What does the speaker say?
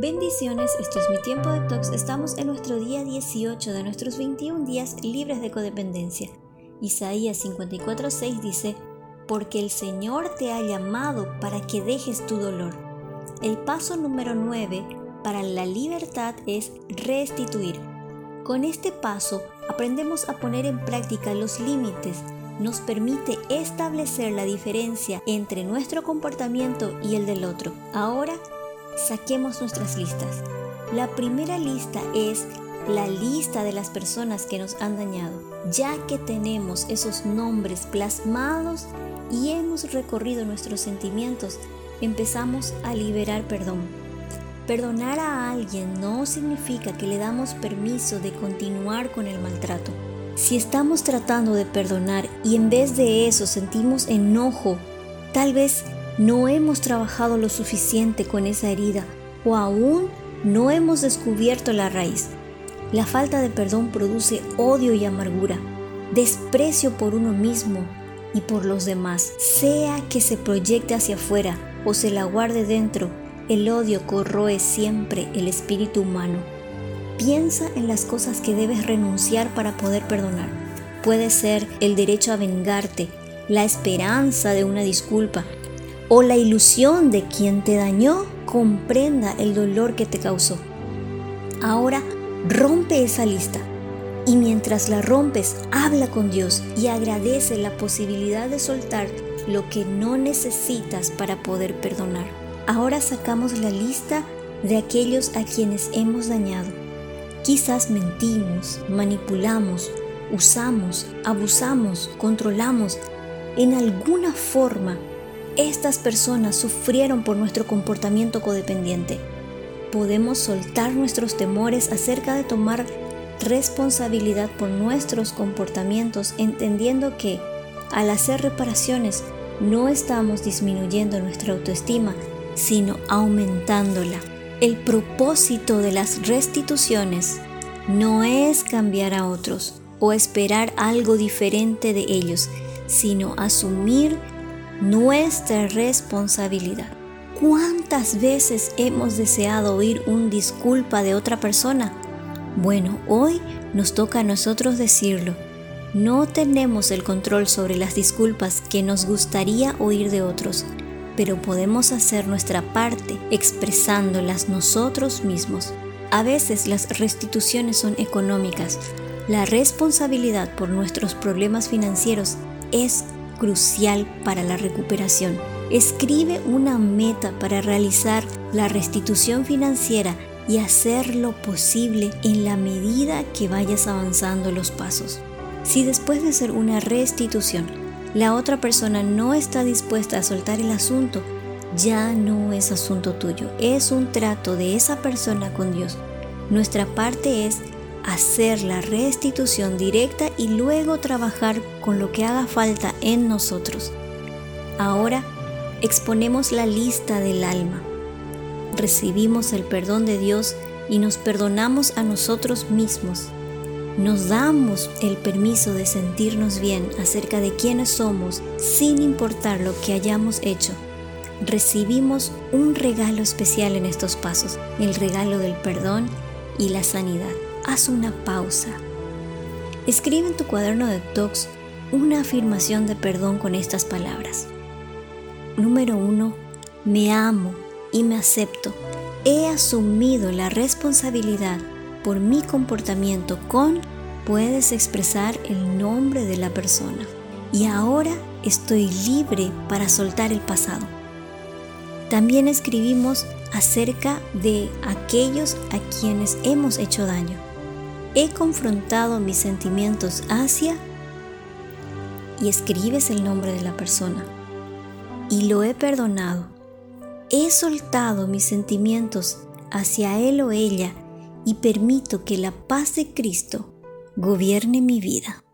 Bendiciones, esto es mi tiempo de tox. Estamos en nuestro día 18 de nuestros 21 días libres de codependencia. Isaías 54:6 dice, porque el Señor te ha llamado para que dejes tu dolor. El paso número 9 para la libertad es restituir. Con este paso aprendemos a poner en práctica los límites. Nos permite establecer la diferencia entre nuestro comportamiento y el del otro. Ahora saquemos nuestras listas. La primera lista es la lista de las personas que nos han dañado. Ya que tenemos esos nombres plasmados y hemos recorrido nuestros sentimientos, empezamos a liberar perdón. Perdonar a alguien no significa que le damos permiso de continuar con el maltrato. Si estamos tratando de perdonar y en vez de eso sentimos enojo, tal vez no hemos trabajado lo suficiente con esa herida o aún no hemos descubierto la raíz. La falta de perdón produce odio y amargura, desprecio por uno mismo y por los demás. Sea que se proyecte hacia afuera o se la guarde dentro, el odio corroe siempre el espíritu humano. Piensa en las cosas que debes renunciar para poder perdonar. Puede ser el derecho a vengarte, la esperanza de una disculpa, o la ilusión de quien te dañó comprenda el dolor que te causó. Ahora rompe esa lista y mientras la rompes, habla con Dios y agradece la posibilidad de soltar lo que no necesitas para poder perdonar. Ahora sacamos la lista de aquellos a quienes hemos dañado. Quizás mentimos, manipulamos, usamos, abusamos, controlamos. En alguna forma estas personas sufrieron por nuestro comportamiento codependiente. Podemos soltar nuestros temores acerca de tomar responsabilidad por nuestros comportamientos entendiendo que al hacer reparaciones no estamos disminuyendo nuestra autoestima, sino aumentándola. El propósito de las restituciones no es cambiar a otros o esperar algo diferente de ellos, sino asumir nuestra responsabilidad. ¿Cuántas veces hemos deseado oír un disculpa de otra persona? Bueno, hoy nos toca a nosotros decirlo. No tenemos el control sobre las disculpas que nos gustaría oír de otros, pero podemos hacer nuestra parte expresándolas nosotros mismos. A veces las restituciones son económicas. La responsabilidad por nuestros problemas financieros es crucial para la recuperación. Escribe una meta para realizar la restitución financiera y hacer lo posible en la medida que vayas avanzando los pasos. Si después de hacer una restitución, la otra persona no está dispuesta a soltar el asunto, ya no es asunto tuyo, es un trato de esa persona con Dios. Nuestra parte es hacer la restitución directa y luego trabajar con lo que haga falta en nosotros. Ahora exponemos la lista del alma. Recibimos el perdón de Dios y nos perdonamos a nosotros mismos. Nos damos el permiso de sentirnos bien acerca de quiénes somos sin importar lo que hayamos hecho. Recibimos un regalo especial en estos pasos, el regalo del perdón y la sanidad haz una pausa. Escribe en tu cuaderno de talks una afirmación de perdón con estas palabras. Número 1. Me amo y me acepto. He asumido la responsabilidad por mi comportamiento con puedes expresar el nombre de la persona. Y ahora estoy libre para soltar el pasado. También escribimos acerca de aquellos a quienes hemos hecho daño he confrontado mis sentimientos hacia y escribes el nombre de la persona y lo he perdonado. He soltado mis sentimientos hacia él o ella y permito que la paz de Cristo gobierne mi vida.